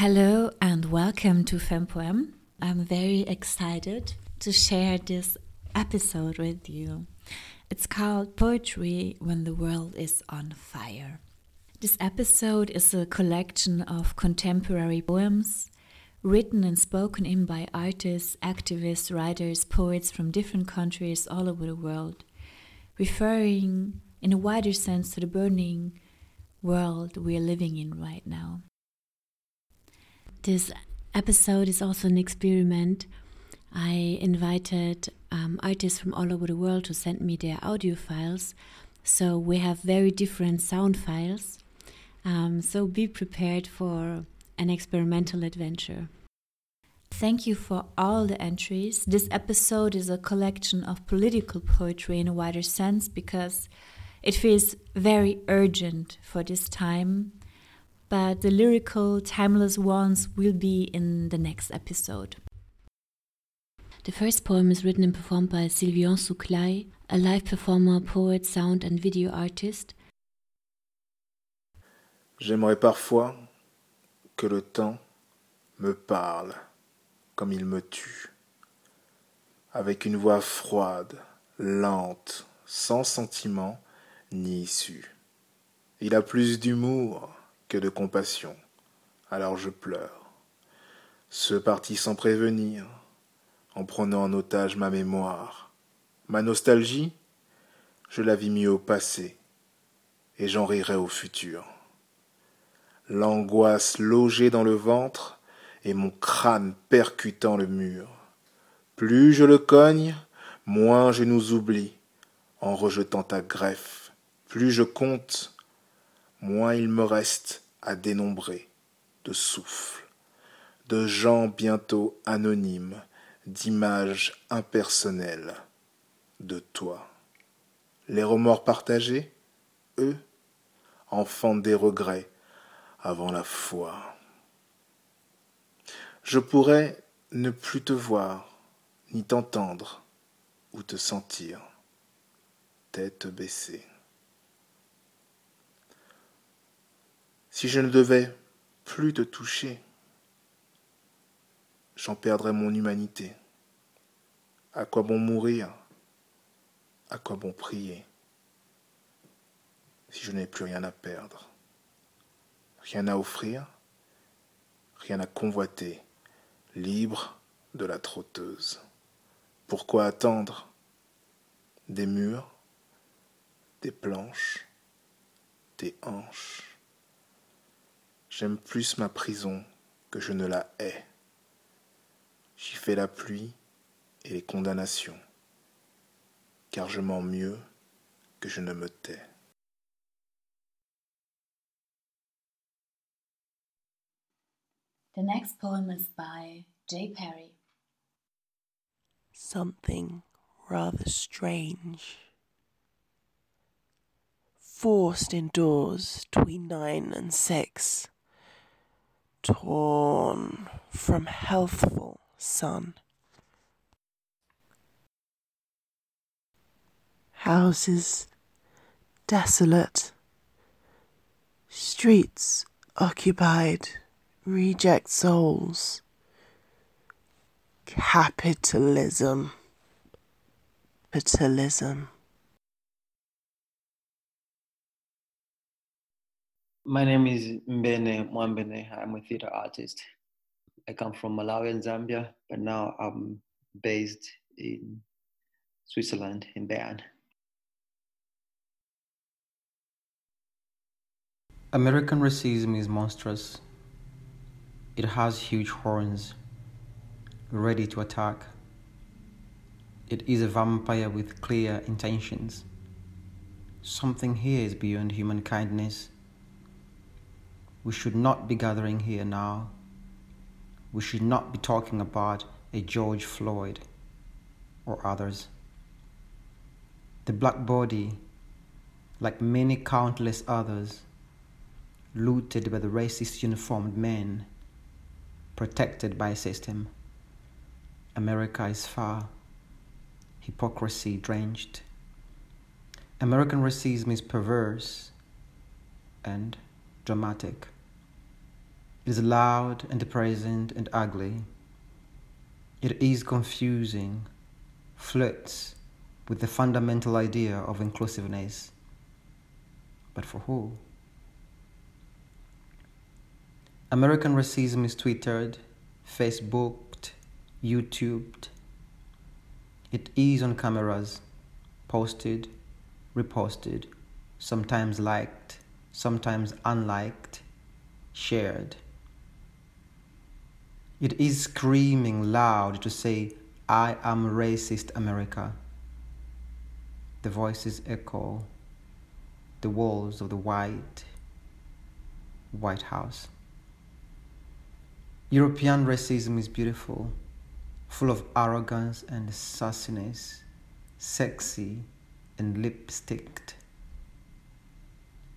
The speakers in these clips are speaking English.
Hello and welcome to FemPoem. I'm very excited to share this episode with you. It's called Poetry When the World is on Fire. This episode is a collection of contemporary poems written and spoken in by artists, activists, writers, poets from different countries all over the world, referring in a wider sense to the burning world we are living in right now. This episode is also an experiment. I invited um, artists from all over the world to send me their audio files. So we have very different sound files. Um, so be prepared for an experimental adventure. Thank you for all the entries. This episode is a collection of political poetry in a wider sense because it feels very urgent for this time, but the lyrical, timeless ones will be in the next episode. The first poem is written and performed by Sylvian Souklay, a live performer, poet, sound and video artist. J'aimerais parfois que le temps me parle comme il me tue, avec une voix froide, lente, sans sentiment ni issue. Il a plus d'humour de compassion, alors je pleure. Ce parti sans prévenir, en prenant en otage ma mémoire. Ma nostalgie, je la vis mieux au passé, et j'en rirai au futur l'angoisse logée dans le ventre et mon crâne percutant le mur. Plus je le cogne, moins je nous oublie en rejetant ta greffe. Plus je compte, moins il me reste à dénombrer de souffles, de gens bientôt anonymes, d'images impersonnelles de toi. Les remords partagés, eux, enfantent des regrets, avant la foi. Je pourrais ne plus te voir, ni t'entendre, ou te sentir, tête baissée. Si je ne devais plus te toucher, j'en perdrais mon humanité. À quoi bon mourir? À quoi bon prier? Si je n'ai plus rien à perdre rien à offrir, rien à convoiter, libre de la trotteuse. Pourquoi attendre des murs, des planches, des hanches? J'aime plus ma prison que je ne la hais. J'y fais la pluie et les condamnations, car je mens mieux que je ne me tais. The next poem is by Jay Perry. Something rather strange. Forced indoors between nine and six, torn from healthful sun. Houses desolate, streets occupied reject souls. Capitalism. Capitalism. My name is Mbene Mwambene. I'm a theater artist. I come from Malawi and Zambia, but now I'm based in Switzerland, in Bern. American racism is monstrous. It has huge horns, ready to attack. It is a vampire with clear intentions. Something here is beyond human kindness. We should not be gathering here now. We should not be talking about a George Floyd or others. The black body, like many countless others, looted by the racist uniformed men protected by a system. America is far, hypocrisy drenched. American racism is perverse and dramatic. It is loud and present and ugly. It is confusing, flirts with the fundamental idea of inclusiveness. But for who? American racism is tweeted, Facebooked, YouTubed. It is on cameras, posted, reposted, sometimes liked, sometimes unliked, shared. It is screaming loud to say, I am racist America. The voices echo the walls of the white White House. European racism is beautiful, full of arrogance and sassiness, sexy and lipsticked.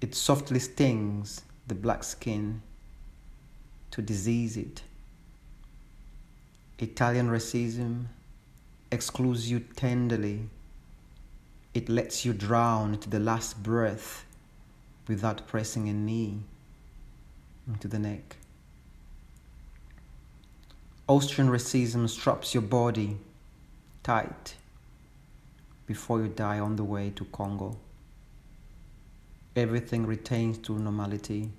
It softly stings the black skin to disease it. Italian racism excludes you tenderly. It lets you drown to the last breath without pressing a knee into the neck. Austrian racism straps your body tight before you die on the way to Congo. Everything retains to normality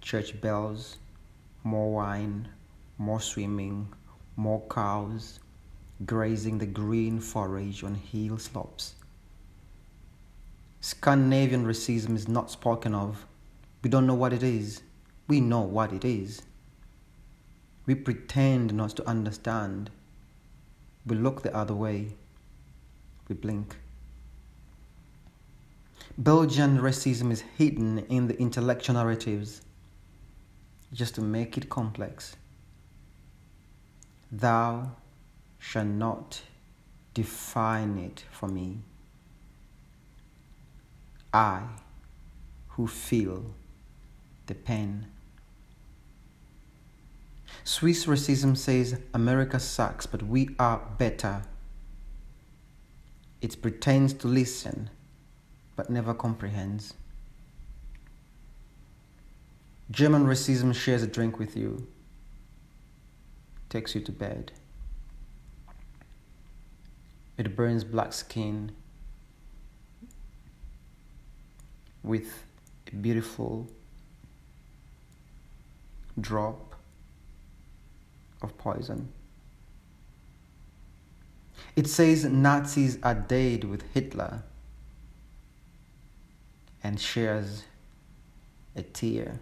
church bells, more wine, more swimming, more cows grazing the green forage on hill slopes. Scandinavian racism is not spoken of. We don't know what it is. We know what it is. We pretend not to understand. We look the other way. We blink. Belgian racism is hidden in the intellectual narratives just to make it complex. Thou shalt not define it for me. I, who feel the pain. Swiss racism says America sucks, but we are better. It pretends to listen, but never comprehends. German racism shares a drink with you takes you to bed. It burns black skin with a beautiful drop of poison. It says Nazis are dead with Hitler and shares a tear.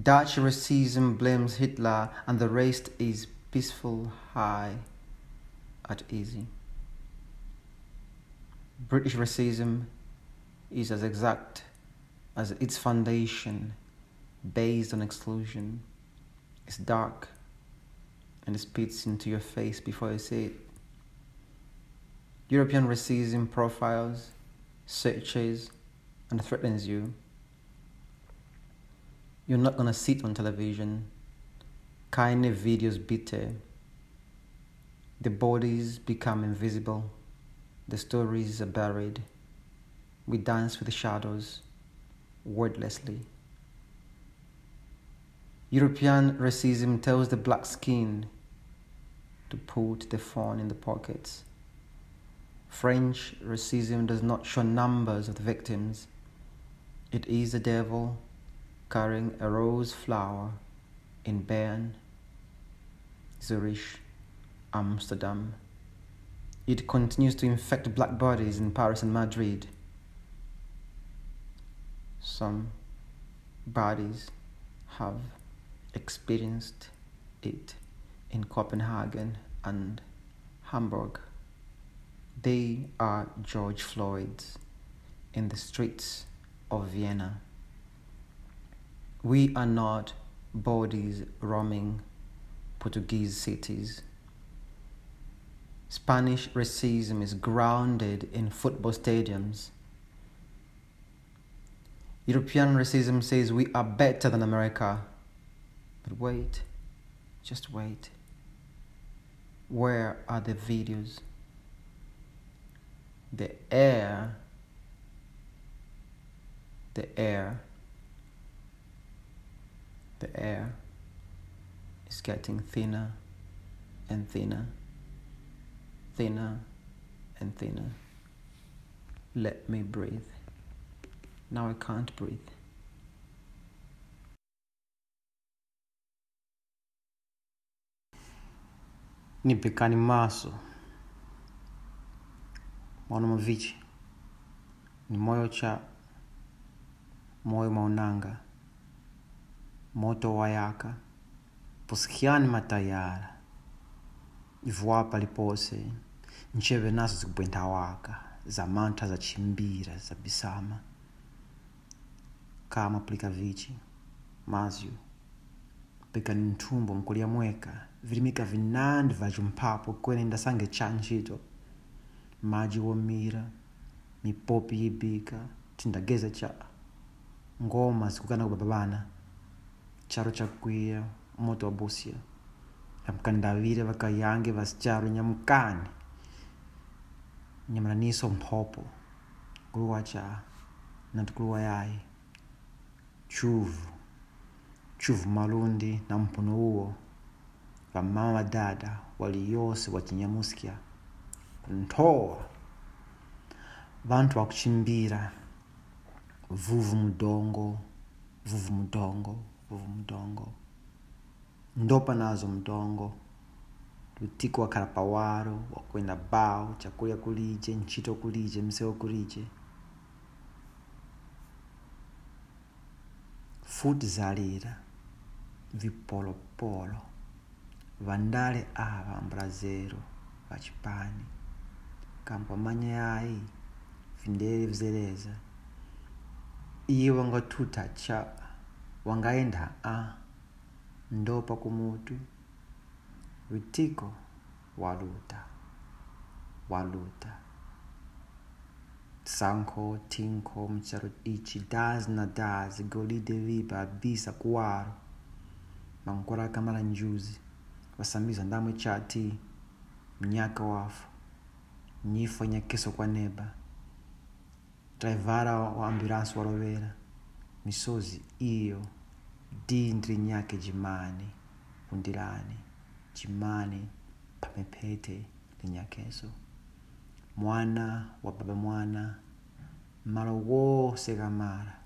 Dutch racism blames Hitler and the rest is peaceful high at easy. British racism is as exact as its foundation based on exclusion. It's dark and it spits into your face before you see it. European racism profiles, searches, and threatens you you're not gonna sit on television. Keine videos bitte. The bodies become invisible. The stories are buried. We dance with the shadows, wordlessly. European racism tells the black skin to put the phone in the pockets. French racism does not show numbers of the victims. It is the devil carrying a rose flower in Bern, Zurich, Amsterdam. It continues to infect black bodies in Paris and Madrid. Some bodies have experienced it in Copenhagen and Hamburg. They are George Floyd's in the streets of Vienna. We are not bodies roaming Portuguese cities. Spanish racism is grounded in football stadiums. European racism says we are better than America. But wait, just wait. Where are the videos? The air, the air The air is getting thinner and thinner, thinner and thinner. Let me breathe. Now I can't breathe. Nipekani maso Monomovichi ni moyo cha moyo maunanga. Moto wayaka posikiani matayara. Ivuapa lipose. Ncheve naso zikubwentawaka za mantha za bisama. Kama plikavichi mazyu pikani mthumbo mkulia mweka. Vilimika vinandi vachumphapo kwene ndasange cha ntchito madzi womira mipopi yibika tindageza cha ngoma zikukana kubabavana charo chakwiya moto wa busia amkandavire vakayange vasicharo nyamukani. Nyamulaniso mphopo kuluwa cha natikuluwa yayi chuvu chuvu malundi na mphuno uwo. Vamama vadada waliyose wachinyamusikya kunthowa vantu vakuchimbira. Vuvu mudhongo vuvu mudhongo vuvu mudhongo ndopa nazo mdongo lutiko wakhala pawaro wakwenda bawo chakulya kulije ntchito kulije msewu kulije. Futi zalira vipolopolo. Vandale ava ambrazero vachipani kampa manya yayi vindele vizeleza iye wangathuta cha wangaenda a ndopa kumutu. Witiko waluta waluta. Sankho tinkho mcharo ichi dazi na dazi golide vipa abisa kuwaro mankora kamala njuzi wasamiza ndamwe chati mnyaka wafu nyifo neba. Traivara wa ambulansi walovera misozi iyo dindri nyake jimani kundirani. Jimani pamepete linyakeso. Mwana wa baba mwana malo wose kamara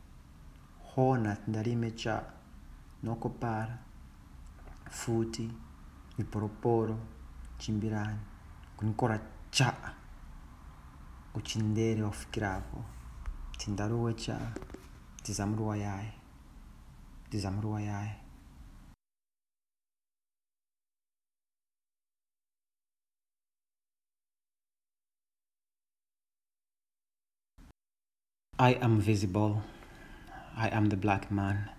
hona tindalime cha nokopara futi iporoporo chimbirani. Kunikora cha uchindere wafikirapo tindaruwe cha tizamruwa yaye tizamruwa yaye I am visible. I am the black man.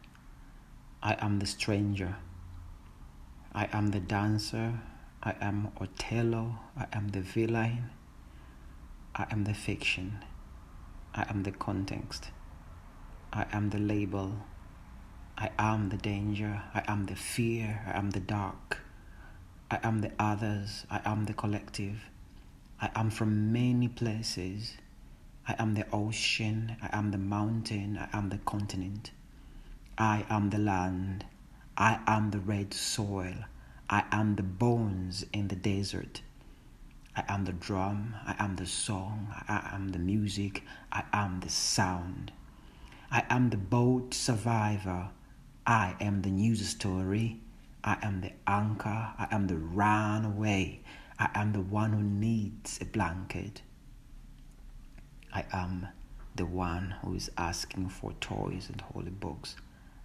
I am the stranger. I am the dancer. I am Othello. I am the villain. I am the fiction. I am the context. I am the label. I am the danger. I am the fear. I am the dark. I am the others. I am the collective. I am from many places. I am the ocean. I am the mountain. I am the continent. I am the land. I am the red soil. I am the bones in the desert. I am the drum. I am the song. I am the music. I am the sound. I am the boat survivor. I am the news story. I am the anchor. I am the runaway. I am the one who needs a blanket. I am the one who is asking for toys and holy books.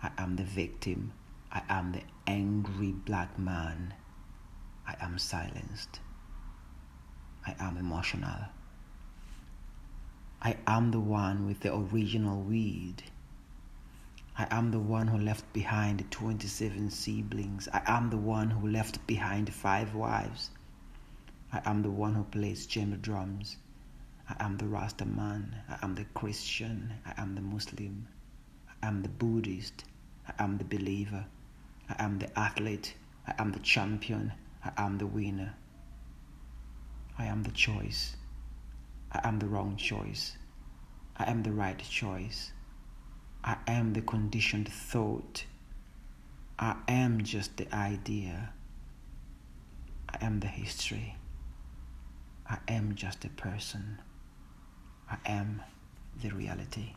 I am the victim. I am the angry black man. I am silenced. I am emotional. I am the one with the original weed. I am the one who left behind 27 siblings. I am the one who left behind five wives. I am the one who plays chamber drums. I am the Rasta man. I am the Christian. I am the Muslim. I am the Buddhist. I am the believer. I am the athlete. I am the champion. I am the winner. I am the choice. I am the wrong choice. I am the right choice. I am the conditioned thought. I am just the idea. I am the history. I am just a person. I am the reality.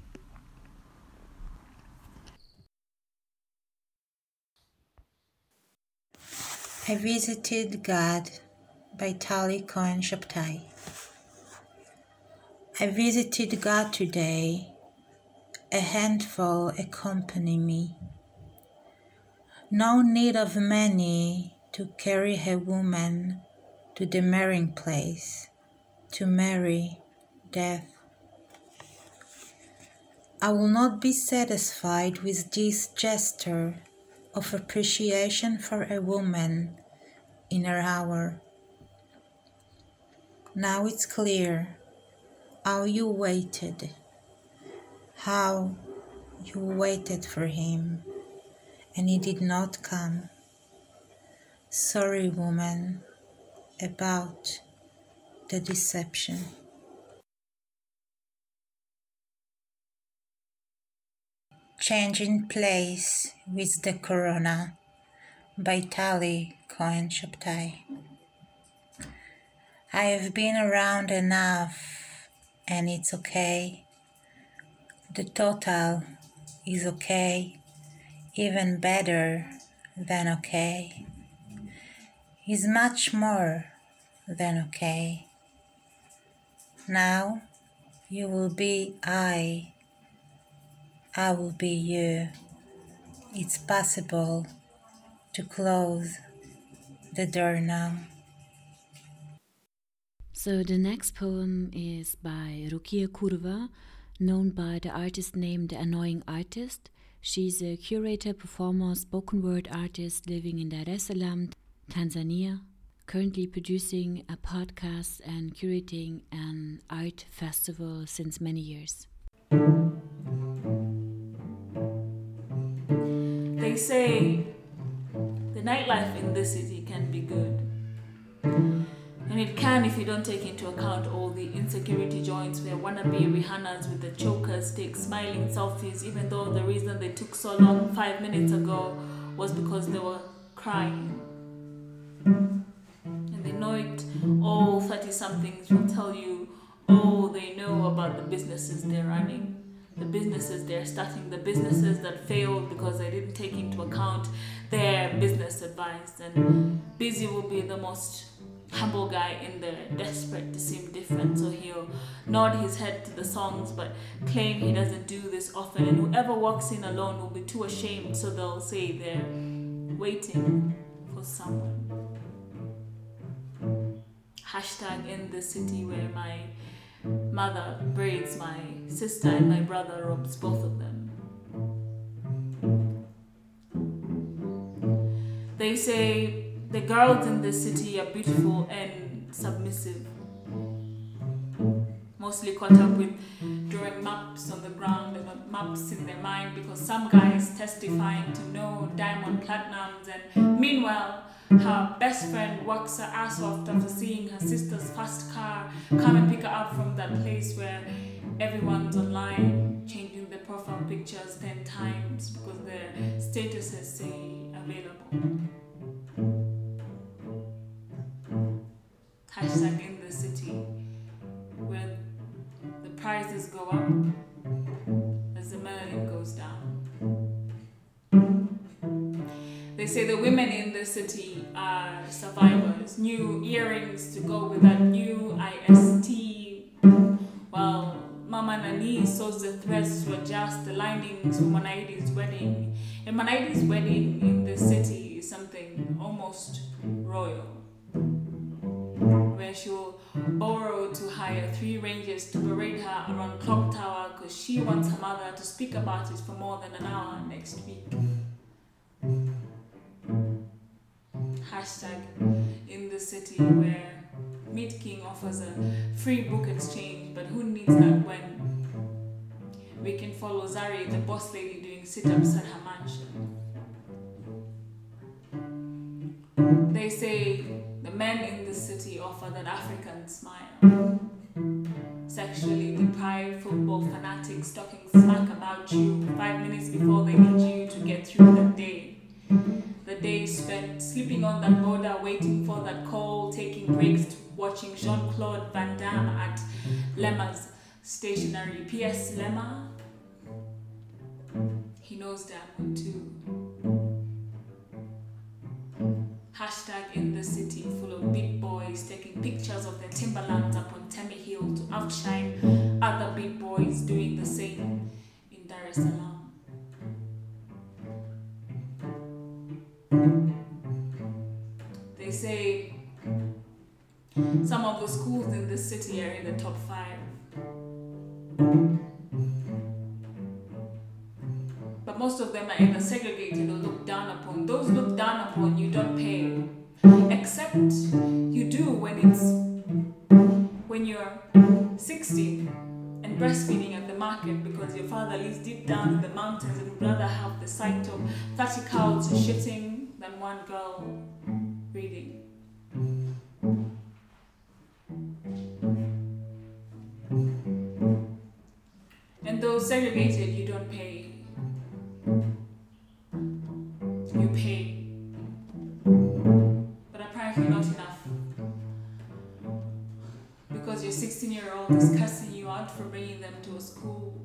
I visited God by Tali Cohen Shabtai. I visited God today. A handful accompany me. No need of many to carry a woman to the marrying place, to marry death. I will not be satisfied with this gesture of appreciation for a woman in her hour. Now it's clear how you waited, how you waited for him, and he did not come. Sorry, woman, about the deception. Changing Place with the Corona by Tali Cohen Shabtai. I have been around enough and it's okay. The total is okay, even better than okay. Is much more than okay. Now you will be I I will be you. It's possible to close the door now. So the next poem is by Rukia Kurva, known by the artist name The Annoying Artist. She's a curator, performer, spoken word artist living in Dar es Salaam, Tanzania, currently producing a podcast and curating an art festival since many years. They say the nightlife in this city can be good. And it can if you don't take into account all the insecurity joints where wannabe Rihanna's with the chokers take smiling selfies, even though the reason they took so long five minutes ago was because they were crying. And they know it, all 30 somethings will tell you all they know about the businesses they're running the businesses they're starting, the businesses that failed because they didn't take into account their business advice. And Busy will be the most humble guy in there, desperate to seem different. So he'll nod his head to the songs but claim he doesn't do this often. And whoever walks in alone will be too ashamed, so they'll say they're waiting for someone. Hashtag in the city where my mother braids my sister and my brother robs both of them. They say the girls in the city are beautiful and submissive. Mostly caught up with drawing maps on the ground and maps in their mind because some guy is testifying to no diamond platinums and meanwhile her best friend works her ass off after seeing her sister's fast car come and pick her up from that place where everyone's online changing their profile pictures 10 times because their statuses say available. Hashtag in the city where the prices go up as the melanin goes down. They say the women in the city are survivors. New earrings to go with that new IST. Well, Mama Nani sews the threads to adjust the linings for Manaidi's wedding. And Manaidi's wedding in the city is something almost royal. Where she'll borrow to hire three rangers to parade her around Clock Tower because she wants her mother to speak about it for more than an hour next week hashtag in the city where Meat King offers a free book exchange, but who needs that when we can follow Zari, the boss lady, doing sit ups at her mansion? They say men in the city offer that African smile. Sexually deprived football fanatics talking smack about you five minutes before they need you to get through the day The days spent sleeping on that border, waiting for that call, taking breaks, watching Jean Claude Van Damme at Lemma's stationery. P.S. Lemma, he knows damn well too. Hashtag in the city full of big boys taking pictures of their Timberlands up on Temi Hill to outshine other big boys doing the same in Dar es Salaam. They say some of the schools in this city are in the top five. Most of them are either segregated or looked down upon. Those looked down upon, you don't pay. Except you do when it's when you're 60 and breastfeeding at the market because your father lives deep down in the mountains and would rather have the sight of 30 cows shitting than one girl reading. And though segregated, you don't pay. Mm-hmm. 16 is cussing you out for bringing them to a school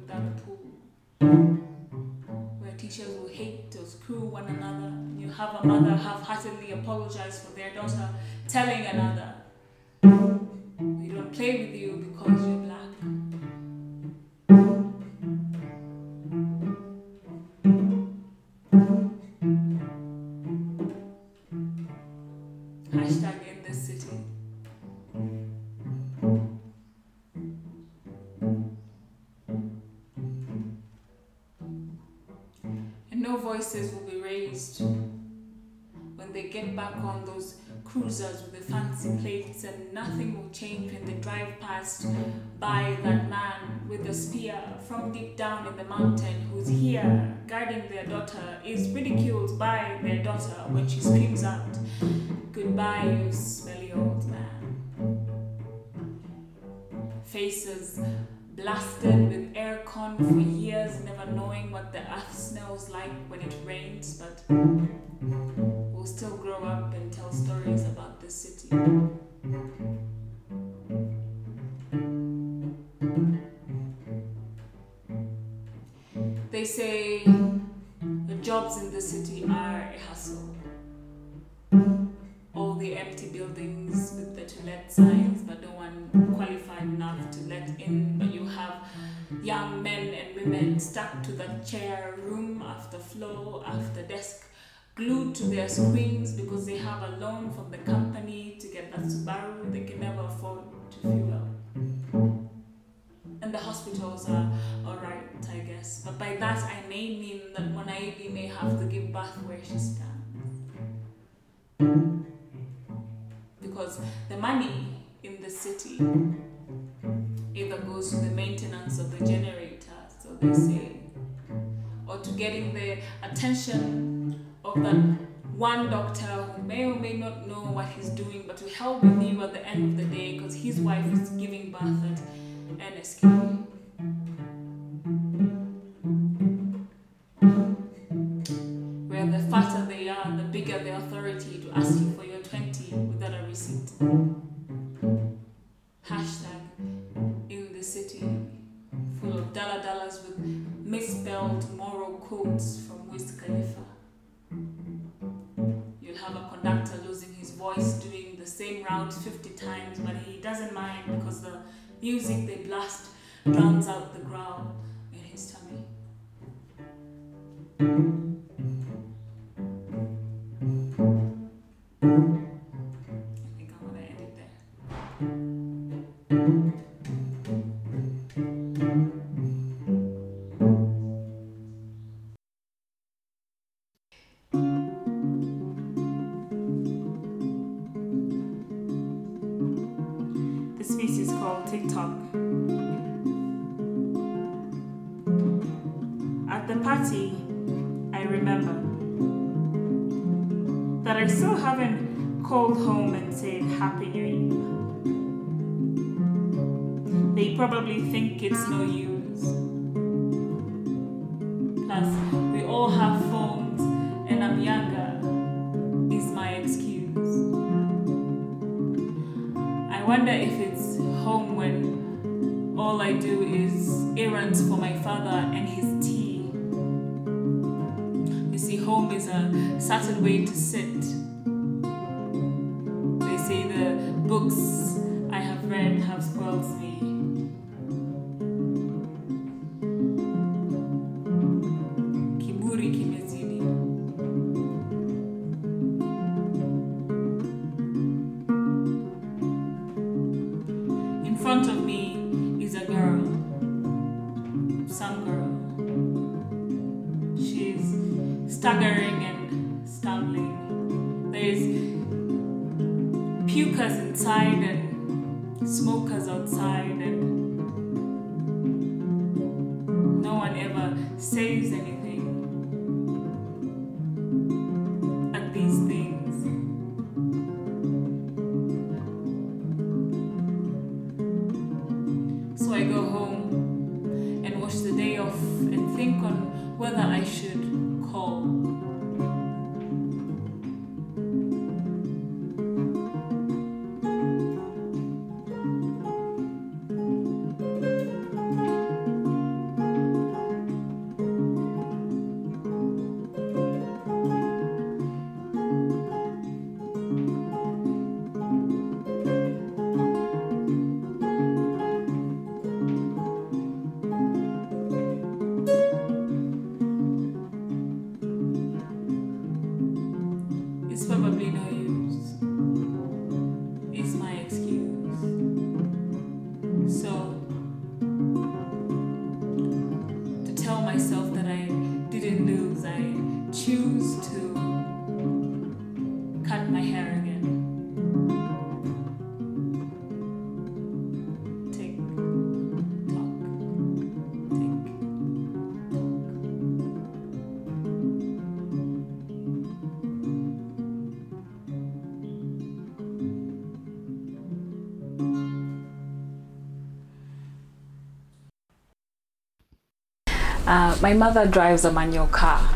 without a pool. Where teachers will hate or screw one another. and You have a mother half heartedly apologize for their daughter telling another, We don't play with you because you're black. Cruisers with the fancy mm-hmm. plates, and nothing will change when they drive past mm-hmm. by that man with the spear from deep down in the mountain who's here guarding their daughter, is ridiculed by their daughter when she screams out, Goodbye, you smelly old man. Faces blasted with aircon for years, never knowing what the earth smells like when it rains, but still grow up and tell stories about the city. They say the jobs in the city are a hustle. All the empty buildings with the to let signs, but no one qualified enough to let in. But you have young men and women stuck to that chair, room after floor after desk, glued to their screens because they have a loan from the company to get that Subaru they can never afford to fuel. And the hospitals are alright, I guess. But by that I may mean that Monaidi may have to give birth where she stands. Because the money in the city either goes to the maintenance of the generator, so they say, or to getting the attention of that one doctor who may or may not know what he's doing, but to help with you at the end of the day because his wife is giving birth at NSK. Where the fatter they are, the bigger the authority to ask you for your 20 without a receipt. Hashtag in the city, full of dollar dollars with misspelled moral quotes from Wiz Khalifa. Voice doing the same route 50 times, but he doesn't mind because the music they blast drowns out the growl in his tummy. I go home and watch the day off and think on whether I should my mother drives a manual car.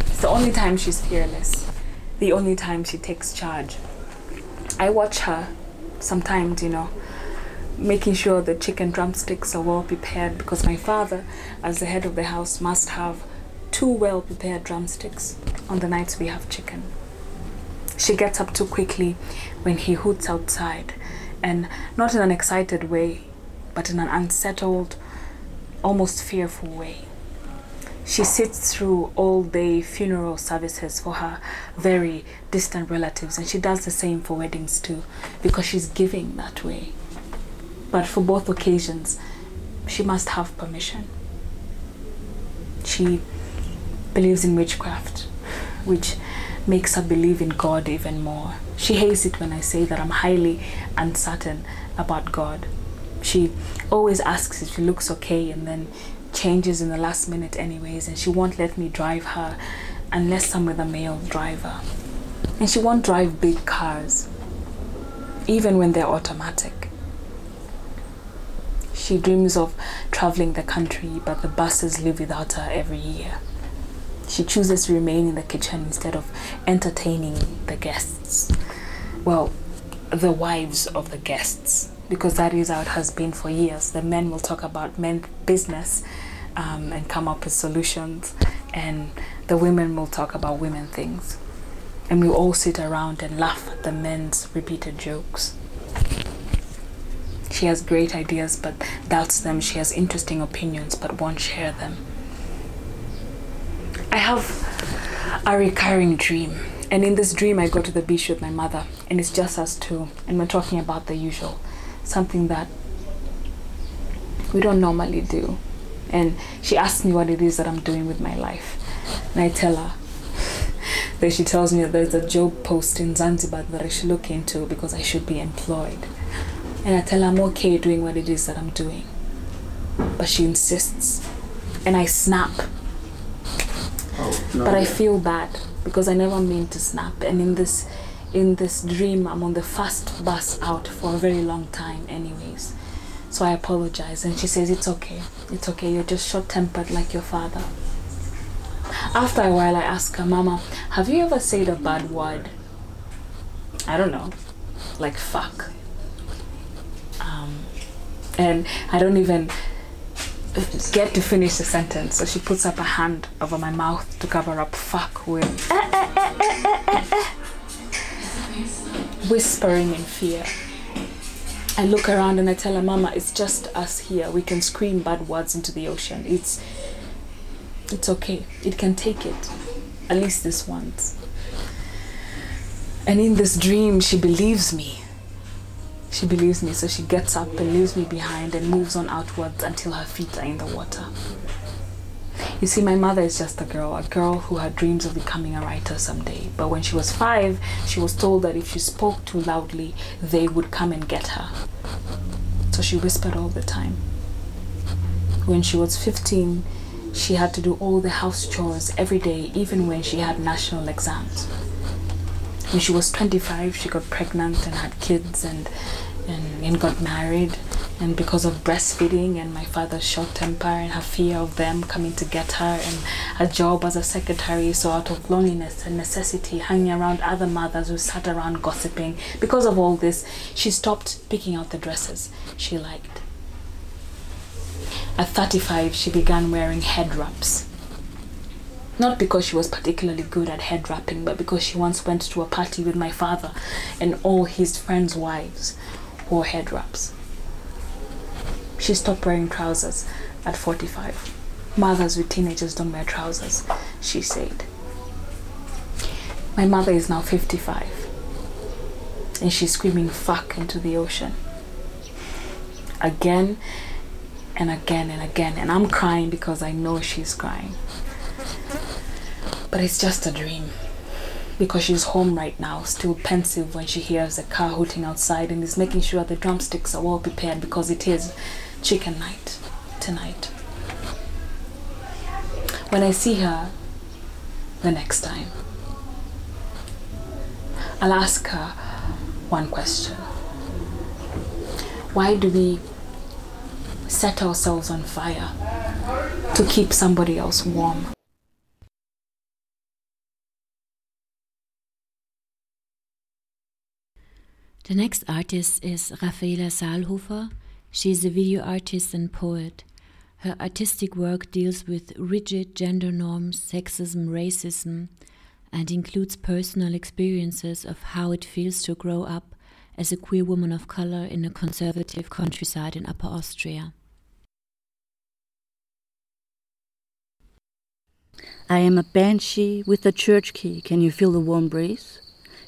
It's the only time she's fearless, the only time she takes charge. I watch her sometimes, you know, making sure the chicken drumsticks are well prepared because my father, as the head of the house, must have two well prepared drumsticks on the nights we have chicken. She gets up too quickly when he hoots outside, and not in an excited way, but in an unsettled, almost fearful way. She sits through all day funeral services for her very distant relatives, and she does the same for weddings too, because she's giving that way. But for both occasions, she must have permission. She believes in witchcraft, which makes her believe in God even more. She hates it when I say that I'm highly uncertain about God. She always asks if she looks okay and then changes in the last minute anyways and she won't let me drive her unless I'm with a male driver. And she won't drive big cars even when they're automatic. She dreams of traveling the country but the buses live without her every year. She chooses to remain in the kitchen instead of entertaining the guests. Well, the wives of the guests because that is how it has been for years. The men will talk about men business um, and come up with solutions, and the women will talk about women things. And we all sit around and laugh at the men's repeated jokes. She has great ideas but doubts them. She has interesting opinions but won't share them. I have a recurring dream. And in this dream, I go to the beach with my mother, and it's just us two, and we're talking about the usual something that we don't normally do. And she asks me what it is that I'm doing with my life. And I tell her. Then she tells me that there's a job post in Zanzibar that I should look into because I should be employed. And I tell her I'm okay doing what it is that I'm doing. But she insists. And I snap. Oh, no, But I feel bad because I never mean to snap. And in this in this dream I'm on the first bus out for a very long time anyways. So I apologize and she says it's okay. It's okay. You're just short-tempered like your father. After a while I ask her, "Mama, have you ever said a bad word?" I don't know. Like fuck. Um, and I don't even get to finish the sentence. So she puts up a hand over my mouth to cover up fuck with eh, eh, eh, whispering in fear. I look around and I tell her, Mama, it's just us here. We can scream bad words into the ocean. It's it's okay. It can take it. At least this once. And in this dream, she believes me. She believes me, so she gets up and leaves me behind and moves on outwards until her feet are in the water. You see, my mother is just a girl, a girl who had dreams of becoming a writer someday. But when she was five, she was told that if she spoke too loudly, they would come and get her. So she whispered all the time. When she was 15, she had to do all the house chores every day, even when she had national exams. When she was 25, she got pregnant and had kids and, and, and got married and because of breastfeeding and my father's short temper and her fear of them coming to get her and a job as a secretary so out of loneliness and necessity hanging around other mothers who sat around gossiping. Because of all this she stopped picking out the dresses she liked. At 35 she began wearing head wraps. Not because she was particularly good at head wrapping, but because she once went to a party with my father and all his friends' wives wore head wraps. She stopped wearing trousers at 45. Mothers with teenagers don't wear trousers, she said. My mother is now 55 and she's screaming fuck into the ocean. Again and again and again. And I'm crying because I know she's crying. But it's just a dream. Because she's home right now, still pensive when she hears a car hooting outside and is making sure the drumsticks are well prepared because it is chicken night tonight. When I see her the next time, I'll ask her one question Why do we set ourselves on fire to keep somebody else warm? The next artist is Rafaela Saalhofer. She is a video artist and poet. Her artistic work deals with rigid gender norms, sexism, racism, and includes personal experiences of how it feels to grow up as a queer woman of color in a conservative countryside in Upper Austria. I am a banshee with a church key. Can you feel the warm breeze?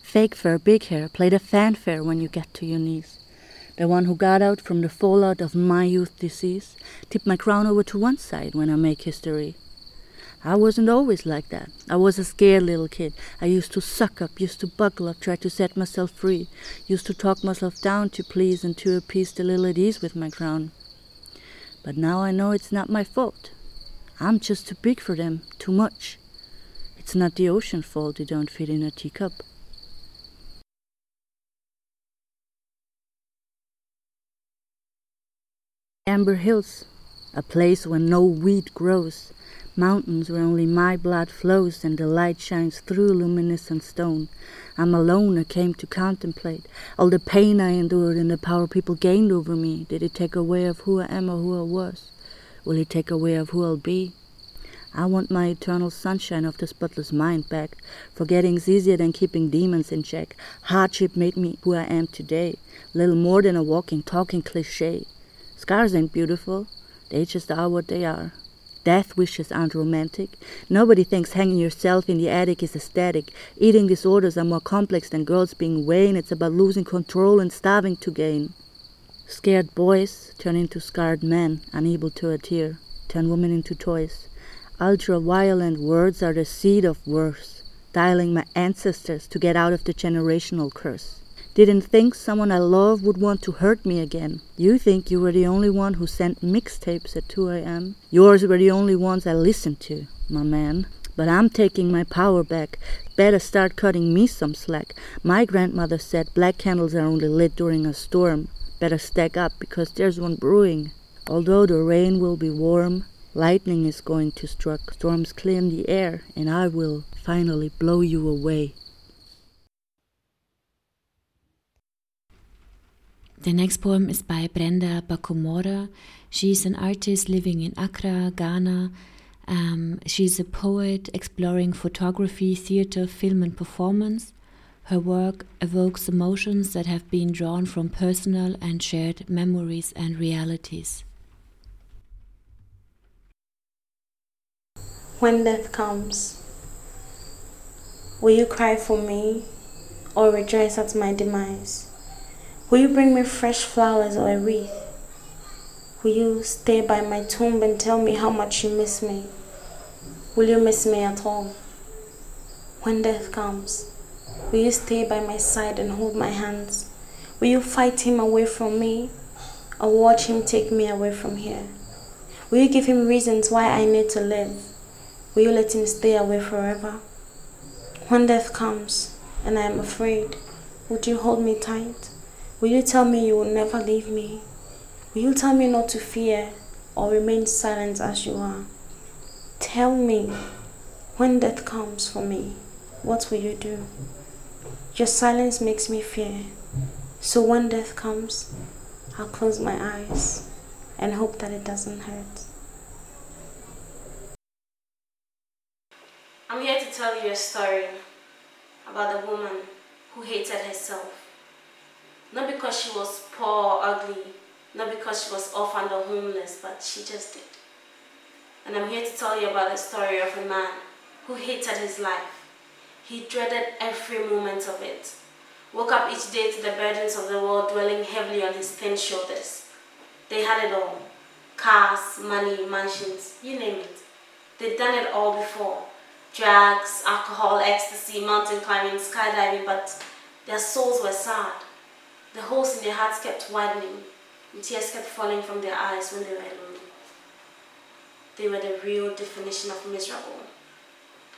Fake fur, big hair, play the fanfare when you get to your knees. The one who got out from the fallout of my youth disease, tipped my crown over to one side when I make history. I wasn't always like that. I was a scared little kid. I used to suck up, used to buckle up, try to set myself free, used to talk myself down to please and to appease the little at ease with my crown. But now I know it's not my fault. I'm just too big for them, too much. It's not the ocean's fault they don't fit in a teacup. Amber Hills, a place where no weed grows, mountains where only my blood flows and the light shines through luminescent stone. I'm alone, I came to contemplate all the pain I endured and the power people gained over me. Did it take away of who I am or who I was? Will it take away of who I'll be? I want my eternal sunshine of the spotless mind back. Forgetting's easier than keeping demons in check. Hardship made me who I am today. Little more than a walking, talking cliche. Scars ain't beautiful, they just are what they are. Death wishes aren't romantic. Nobody thinks hanging yourself in the attic is aesthetic. Eating disorders are more complex than girls being vain. It's about losing control and starving to gain. Scared boys turn into scarred men, unable to adhere, turn women into toys. Ultra violent words are the seed of worse, dialing my ancestors to get out of the generational curse. Didn't think someone I love would want to hurt me again. You think you were the only one who sent mixtapes at 2 a.m. Yours were the only ones I listened to, my man. But I'm taking my power back. Better start cutting me some slack. My grandmother said black candles are only lit during a storm. Better stack up because there's one brewing. Although the rain will be warm, lightning is going to strike. Storms clear in the air, and I will finally blow you away. The next poem is by Brenda Bakumora. She's an artist living in Accra, Ghana. Um, she's a poet exploring photography, theater, film, and performance. Her work evokes emotions that have been drawn from personal and shared memories and realities. When death comes, will you cry for me or rejoice at my demise? Will you bring me fresh flowers or a wreath? Will you stay by my tomb and tell me how much you miss me? Will you miss me at all? When death comes, will you stay by my side and hold my hands? Will you fight him away from me or watch him take me away from here? Will you give him reasons why I need to live? Will you let him stay away forever? When death comes and I am afraid, would you hold me tight? Will you tell me you will never leave me? Will you tell me not to fear or remain silent as you are? Tell me, when death comes for me, what will you do? Your silence makes me fear. So when death comes, I'll close my eyes and hope that it doesn't hurt. I'm here to tell you a story about a woman who hated herself. Not because she was poor or ugly, not because she was orphaned or homeless, but she just did. And I'm here to tell you about the story of a man who hated his life. He dreaded every moment of it. Woke up each day to the burdens of the world dwelling heavily on his thin shoulders. They had it all. Cars, money, mansions, you name it. They'd done it all before. Drugs, alcohol, ecstasy, mountain climbing, skydiving, but their souls were sad. The holes in their hearts kept widening, and tears kept falling from their eyes when they were alone. They were the real definition of miserable.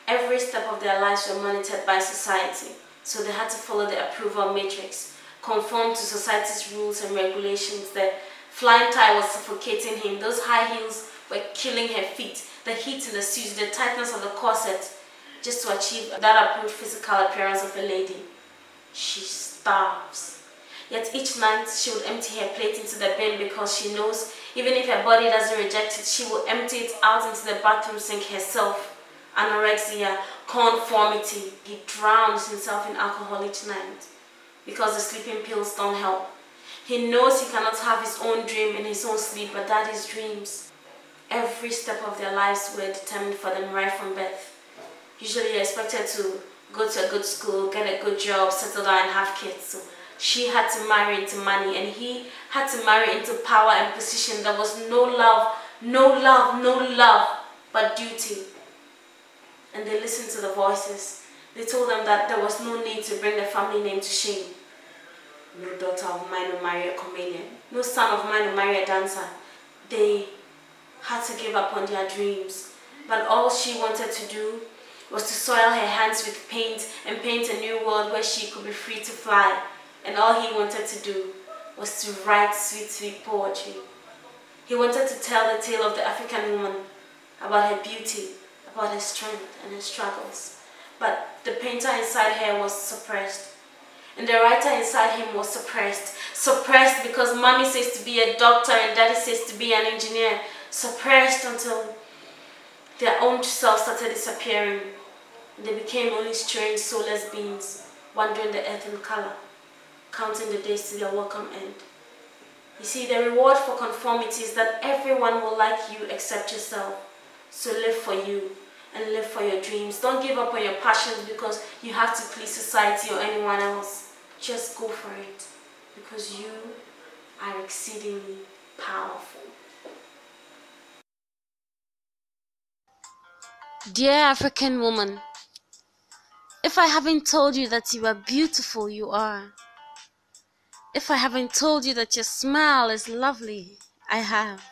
Every step of their lives were monitored by society, so they had to follow the approval matrix, conform to society's rules and regulations. The flying tie was suffocating him. Those high heels were killing her feet. The heat in the suit, the tightness of the corset, just to achieve that approved physical appearance of a lady. She starves. Yet each night she would empty her plate into the bin because she knows even if her body doesn't reject it, she will empty it out into the bathroom sink herself. Anorexia, conformity. He drowns himself in alcohol each night because the sleeping pills don't help. He knows he cannot have his own dream in his own sleep, but that is dreams. Every step of their lives were determined for them right from birth. Usually you're expected to go to a good school, get a good job, settle down and have kids. So she had to marry into money and he had to marry into power and position. There was no love, no love, no love, but duty. And they listened to the voices. They told them that there was no need to bring the family name to shame. No daughter of mine will marry a comedian. No son of mine will marry a dancer. They had to give up on their dreams. But all she wanted to do was to soil her hands with paint and paint a new world where she could be free to fly and all he wanted to do was to write sweet, sweet poetry. He wanted to tell the tale of the African woman about her beauty, about her strength and her struggles. But the painter inside her was suppressed. And the writer inside him was suppressed. Suppressed because mommy says to be a doctor and daddy says to be an engineer. Suppressed until their own self started disappearing. And they became only strange soulless beings, wandering the earth in color counting the days to their welcome end. You see, the reward for conformity is that everyone will like you except yourself. So live for you and live for your dreams. Don't give up on your passions because you have to please society or anyone else. Just go for it because you are exceedingly powerful. Dear African woman, if I haven't told you that you are beautiful, you are. If I haven't told you that your smile is lovely, I have.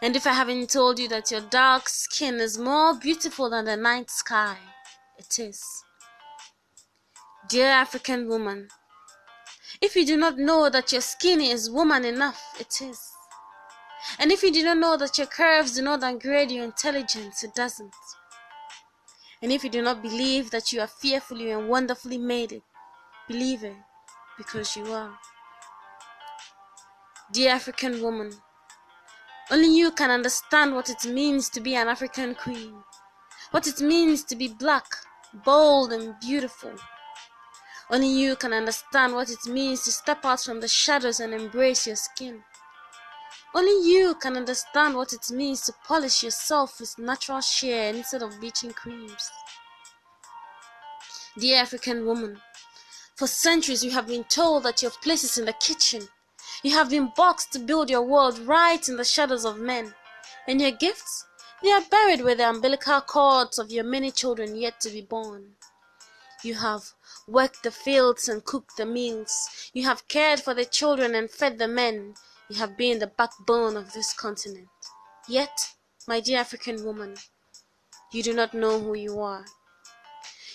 And if I haven't told you that your dark skin is more beautiful than the night sky, it is. Dear African woman, if you do not know that your skin is woman enough, it is. And if you do not know that your curves do not downgrade your intelligence, it doesn't. And if you do not believe that you are fearfully and wonderfully made, believe it because you are. Dear African woman, only you can understand what it means to be an African queen, what it means to be black, bold, and beautiful. Only you can understand what it means to step out from the shadows and embrace your skin. Only you can understand what it means to polish yourself with natural shea instead of bleaching creams. Dear African woman, for centuries you have been told that your place is in the kitchen. You have been boxed to build your world right in the shadows of men. And your gifts? They are buried with the umbilical cords of your many children yet to be born. You have worked the fields and cooked the meals. You have cared for the children and fed the men. You have been the backbone of this continent. Yet, my dear African woman, you do not know who you are.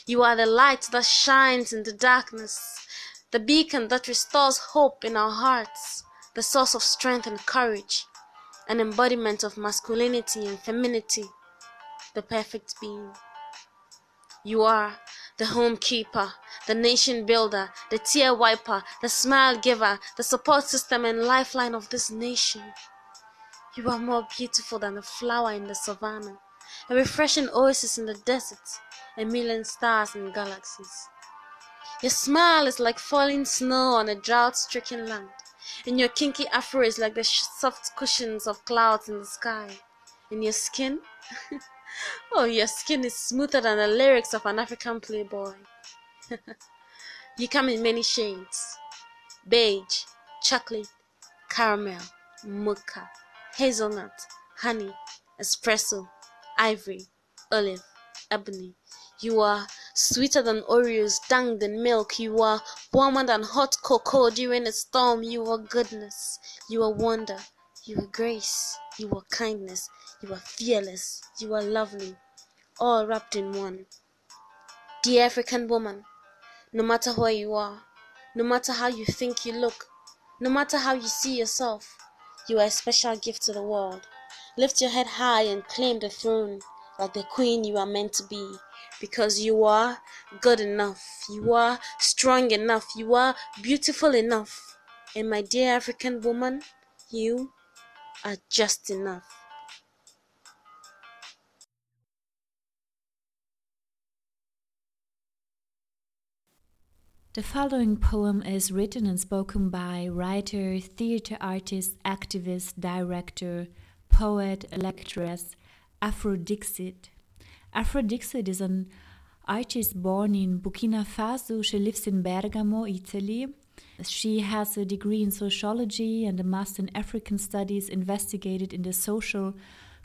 You are the light that shines in the darkness, the beacon that restores hope in our hearts, the source of strength and courage, an embodiment of masculinity and femininity, the perfect being. You are the home keeper, the nation builder, the tear wiper, the smile giver, the support system and lifeline of this nation. You are more beautiful than a flower in the savannah, a refreshing oasis in the desert, a million stars in galaxies. Your smile is like falling snow on a drought stricken land, and your kinky afro is like the soft cushions of clouds in the sky. And your skin? oh, your skin is smoother than the lyrics of an African playboy. you come in many shades beige, chocolate, caramel, mocha, hazelnut, honey, espresso, ivory, olive, ebony. You are sweeter than Oreos dunked in milk. You are warmer than hot cocoa during a storm. You are goodness. You are wonder. You are grace. You are kindness. You are fearless. You are lovely. All wrapped in one. Dear African woman, no matter where you are, no matter how you think you look, no matter how you see yourself, you are a special gift to the world. Lift your head high and claim the throne like the queen you are meant to be because you are good enough, you are strong enough, you are beautiful enough. And my dear African woman, you are just enough. The following poem is written and spoken by writer, theater artist, activist, director, poet, lecturess Afrodixit. Afrodixit is an artist born in Burkina Faso. She lives in Bergamo, Italy. She has a degree in sociology and a master in African studies, investigated in the social,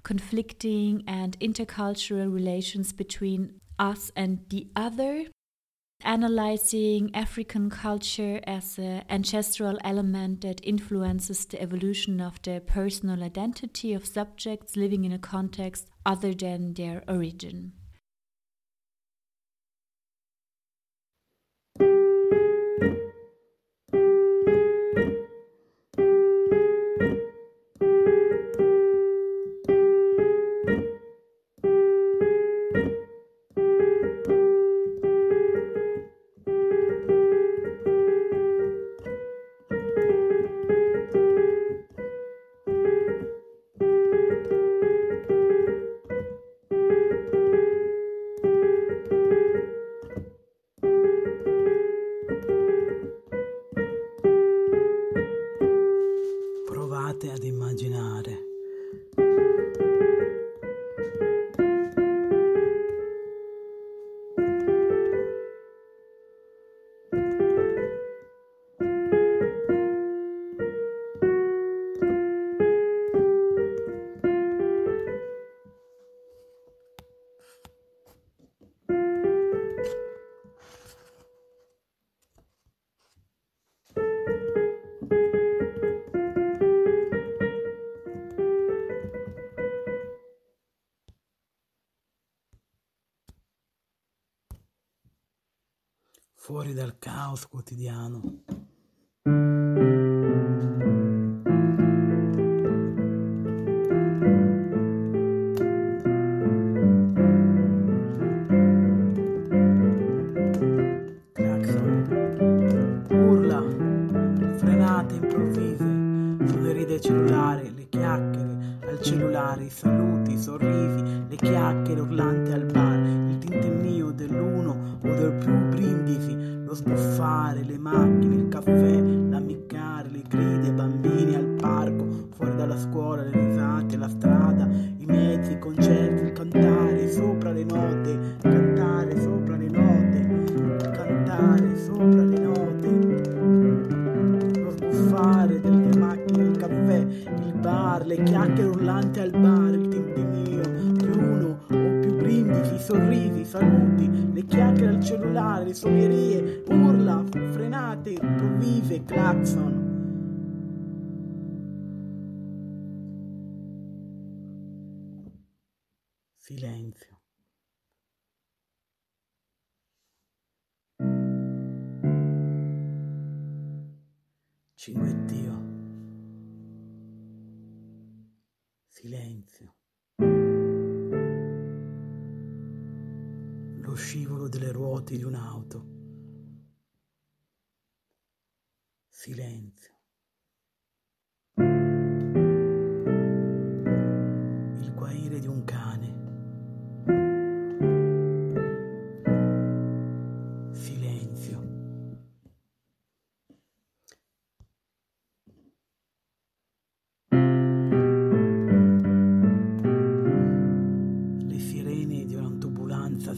conflicting, and intercultural relations between us and the other analyzing African culture as an ancestral element that influences the evolution of the personal identity of subjects living in a context other than their origin.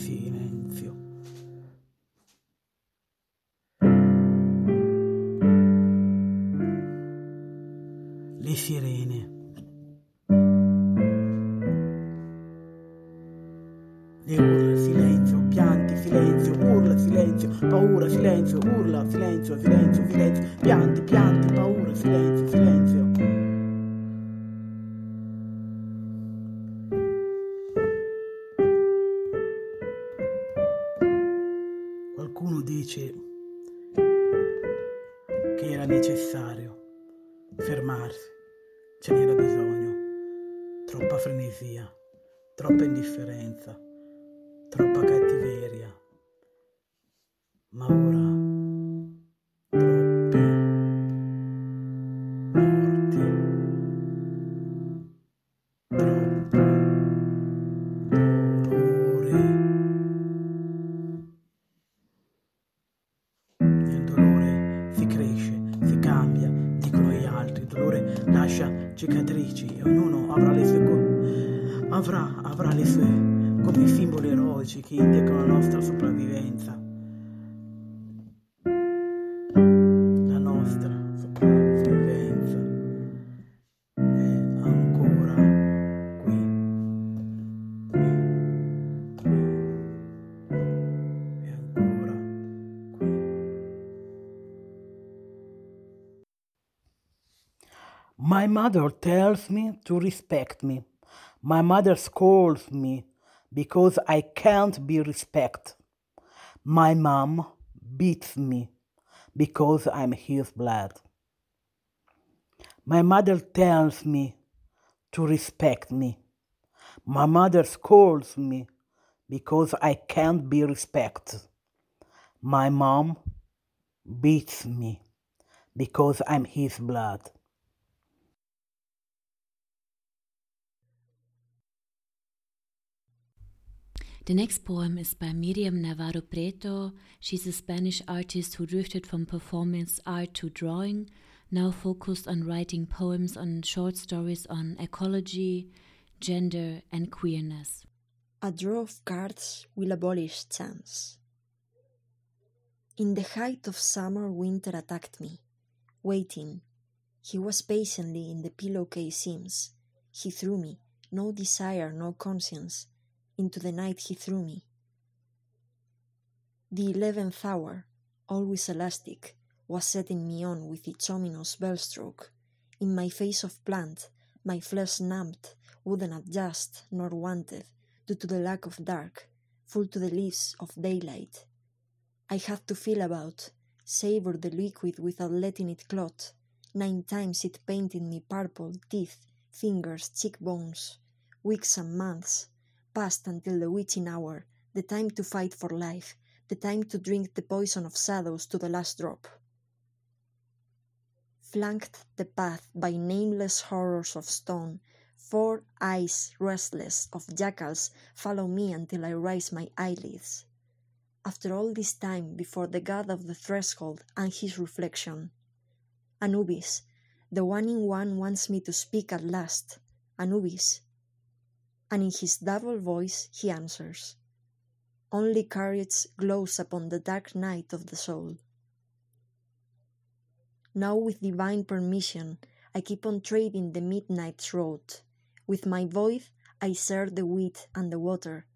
Silenzio. Le sirene. Le urla, silenzio, pianti, silenzio, urla, silenzio, paura, silenzio, urla, silenzio, silenzio, silenzio, pianti, pianti, mother tells me to respect me. My mother scolds me because I can't be respected. My mom beats me because I'm his blood. My mother tells me to respect me. My mother scolds me because I can't be respected. My mom beats me because I'm his blood. The next poem is by Miriam Navarro Preto. She's a Spanish artist who drifted from performance art to drawing, now focused on writing poems on short stories on ecology, gender, and queerness. A draw of cards will abolish chance. In the height of summer, winter attacked me, waiting. He was patiently in the pillowcase seams. He threw me, no desire, no conscience. Into the night he threw me. The eleventh hour, always elastic, was setting me on with its ominous bell stroke. In my face of plant, my flesh numbed, wouldn't adjust nor wanted, due to the lack of dark, full to the leaves of daylight. I had to feel about, savor the liquid without letting it clot. Nine times it painted me purple, teeth, fingers, cheekbones. Weeks and months passed until the witching hour, the time to fight for life, the time to drink the poison of shadows to the last drop. flanked the path by nameless horrors of stone. Four eyes, restless, of jackals, follow me until I raise my eyelids. After all this time, before the god of the threshold and his reflection, Anubis, the one in one wants me to speak at last. Anubis. And in his double voice he answers. Only courage glows upon the dark night of the soul. Now, with divine permission, I keep on trading the midnight's road. With my voice, I share the wheat and the water.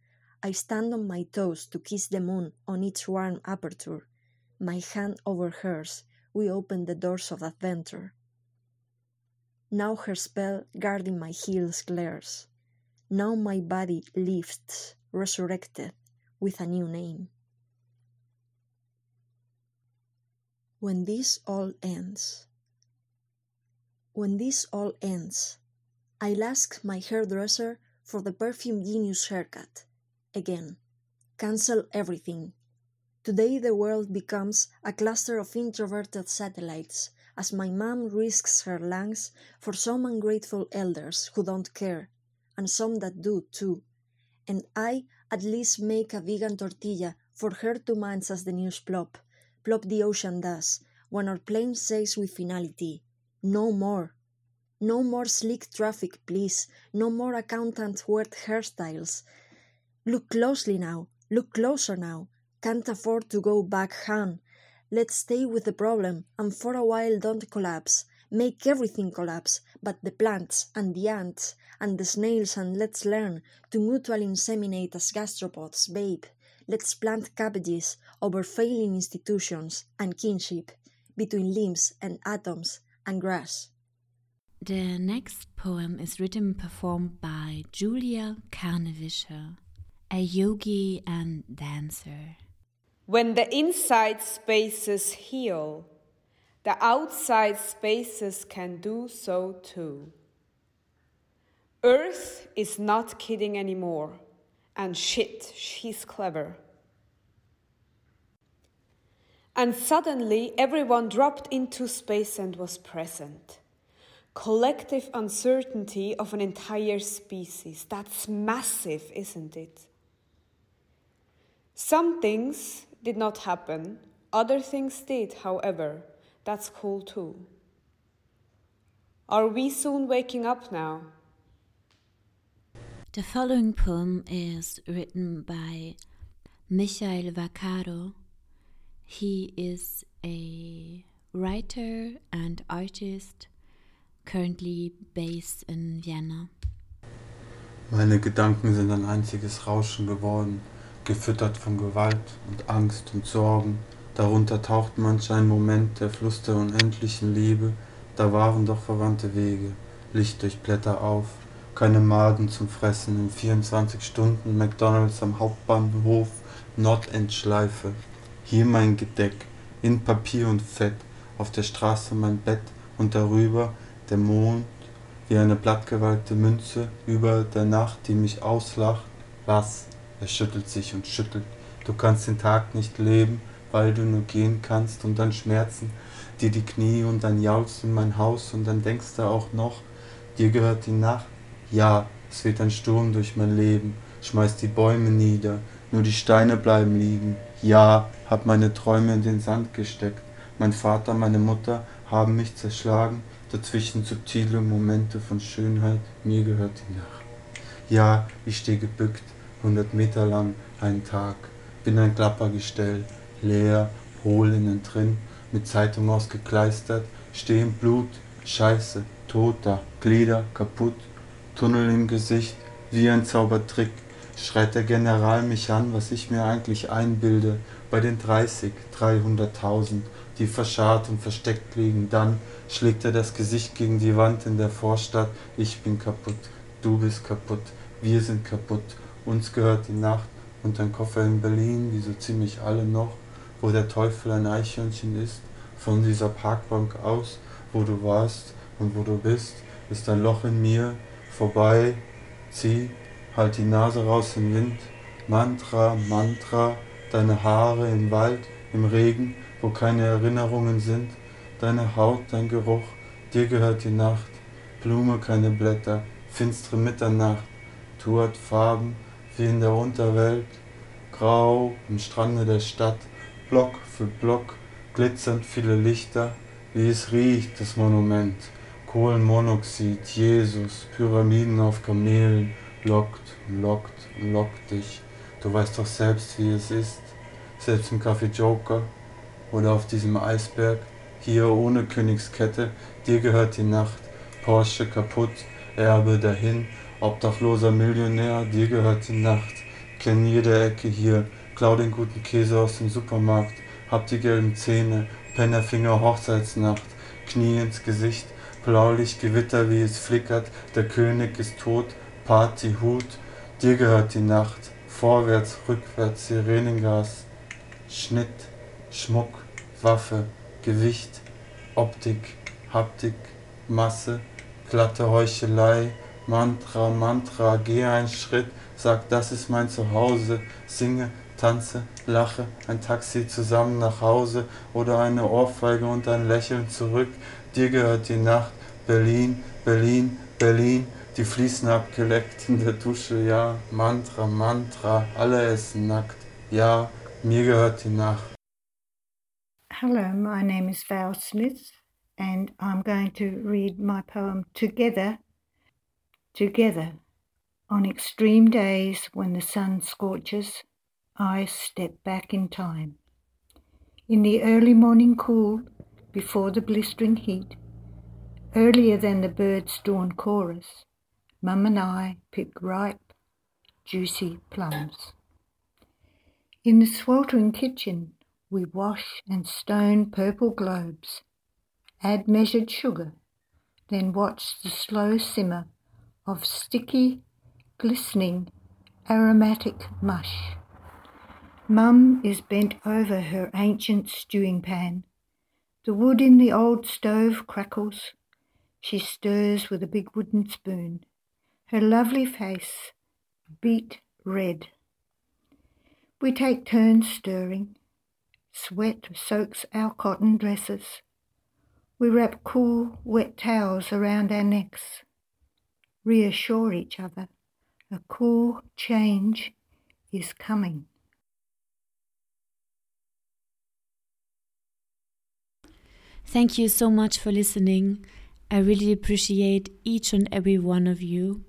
I stand on my toes to kiss the moon on its warm aperture. My hand over hers, we open the doors of adventure. Now her spell guarding my heels glares. Now my body lifts, resurrected, with a new name. When this all ends. When this all ends, I'll ask my hairdresser for the perfume genius haircut. Again, cancel everything. Today the world becomes a cluster of introverted satellites as my mom risks her lungs for some ungrateful elders who don't care, and some that do too. And I at least make a vegan tortilla for her to munch as the news plop, plop the ocean does, when our plane says with finality, no more. No more slick traffic, please. No more accountant word hairstyles. Look closely now. Look closer now. Can't afford to go back home. Let's stay with the problem and for a while don't collapse. Make everything collapse, but the plants and the ants and the snails and let's learn to mutually inseminate as gastropods, babe. Let's plant cabbages over failing institutions and kinship between limbs and atoms and grass. The next poem is written and performed by Julia Karnewischer, a yogi and dancer. When the inside spaces heal, the outside spaces can do so too. Earth is not kidding anymore, and shit, she's clever. And suddenly everyone dropped into space and was present. Collective uncertainty of an entire species. That's massive, isn't it? Some things did not happen, other things did, however. That's cool too. Are we soon waking up now? The following poem is written by Michael Vaccaro. He is a writer and artist currently based in Vienna. Meine Gedanken sind ein einziges Rauschen geworden, gefüttert von Gewalt und Angst und Sorgen. Darunter taucht manch ein Moment der Fluss der unendlichen Liebe, da waren doch verwandte Wege, Licht durch Blätter auf, keine Maden zum Fressen in 24 Stunden McDonalds am Hauptbahnhof Nordendschleife. Hier mein Gedeck, in Papier und Fett, auf der Straße mein Bett und darüber der Mond wie eine blattgewalkte Münze über der Nacht, die mich auslacht. Was? Er schüttelt sich und schüttelt. Du kannst den Tag nicht leben, weil du nur gehen kannst und dann schmerzen dir die Knie und dann jaulst in mein Haus und dann denkst du auch noch, dir gehört die Nacht. Ja, es weht ein Sturm durch mein Leben, schmeißt die Bäume nieder, nur die Steine bleiben liegen. Ja, hab meine Träume in den Sand gesteckt. Mein Vater, meine Mutter haben mich zerschlagen, dazwischen subtile Momente von Schönheit, mir gehört die Nacht. Ja, ich steh gebückt, hundert Meter lang, einen Tag, bin ein Klappergestell, leer, hohl innen drin, mit Zeitung ausgekleistert, steh im Blut, Scheiße, toter, Glieder kaputt, Tunnel im Gesicht, wie ein Zaubertrick, schreit der General mich an, was ich mir eigentlich einbilde, bei den 30, 300.000, die verscharrt und versteckt liegen, dann schlägt er das Gesicht gegen die Wand in der Vorstadt, ich bin kaputt, du bist kaputt, wir sind kaputt, uns gehört die Nacht und ein Koffer in Berlin, wie so ziemlich alle noch, wo der Teufel ein Eichhörnchen ist, von dieser Parkbank aus, wo du warst und wo du bist, ist ein Loch in mir, vorbei, zieh, halt die Nase raus im Wind, Mantra, Mantra, deine Haare im Wald, im Regen, wo keine Erinnerungen sind, deine Haut, dein Geruch, dir gehört die Nacht, Blume, keine Blätter, finstere Mitternacht, Tu hat Farben wie in der Unterwelt, grau am Strande der Stadt, Block für Block, glitzernd viele Lichter, wie es riecht, das Monument, Kohlenmonoxid, Jesus, Pyramiden auf Kamelen, lockt, lockt, lockt dich, du weißt doch selbst, wie es ist, selbst im Café Joker oder auf diesem Eisberg, hier ohne Königskette, dir gehört die Nacht, Porsche kaputt, Erbe dahin, obdachloser Millionär, dir gehört die Nacht, kenn jede Ecke hier, klau den guten Käse aus dem Supermarkt, hab die gelben Zähne, Pennerfinger Hochzeitsnacht, Knie ins Gesicht, blaulicht Gewitter, wie es flickert, der König ist tot, Party, Hut, dir gehört die Nacht, vorwärts, rückwärts, Sirenengas, Schnitt, Schmuck, Waffe, Gewicht, Optik, Haptik, Masse, glatte Heuchelei, Mantra, Mantra, geh einen Schritt, sag, das ist mein Zuhause, singe, tanze, lache, ein Taxi zusammen nach Hause oder eine Ohrfeige und ein Lächeln zurück, dir gehört die Nacht, Berlin, Berlin, Berlin, die Fließen abgeleckt in der Dusche, ja, Mantra, Mantra, alle essen nackt, ja, mir gehört die Nacht. Hello, my name is Val Smith, and I'm going to read my poem Together. Together, on extreme days when the sun scorches, I step back in time. In the early morning cool, before the blistering heat, earlier than the bird's dawn chorus, Mum and I pick ripe, juicy plums. In the sweltering kitchen, we wash and stone purple globes, add measured sugar, then watch the slow simmer of sticky, glistening, aromatic mush. Mum is bent over her ancient stewing pan. The wood in the old stove crackles. She stirs with a big wooden spoon. Her lovely face beet red. We take turns stirring. Sweat soaks our cotton dresses. We wrap cool, wet towels around our necks. Reassure each other a cool change is coming. Thank you so much for listening. I really appreciate each and every one of you,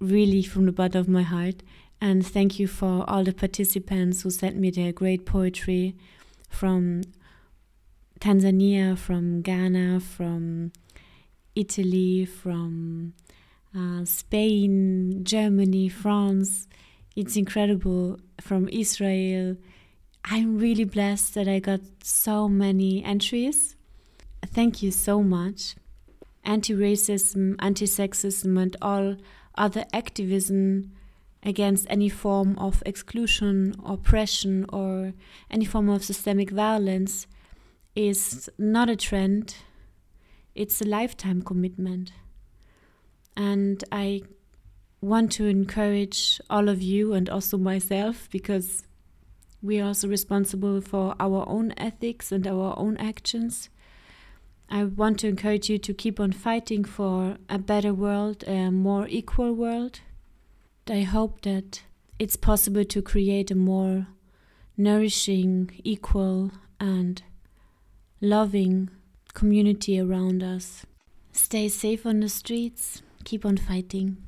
really from the bottom of my heart. And thank you for all the participants who sent me their great poetry from Tanzania, from Ghana, from Italy, from uh, Spain, Germany, France. It's incredible. From Israel. I'm really blessed that I got so many entries. Thank you so much. Anti racism, anti sexism, and all other activism against any form of exclusion, oppression, or any form of systemic violence is not a trend, it's a lifetime commitment. And I want to encourage all of you and also myself because we are also responsible for our own ethics and our own actions. I want to encourage you to keep on fighting for a better world, a more equal world I hope that it's possible to create a more nourishing, equal, and loving community around us. Stay safe on the streets, keep on fighting.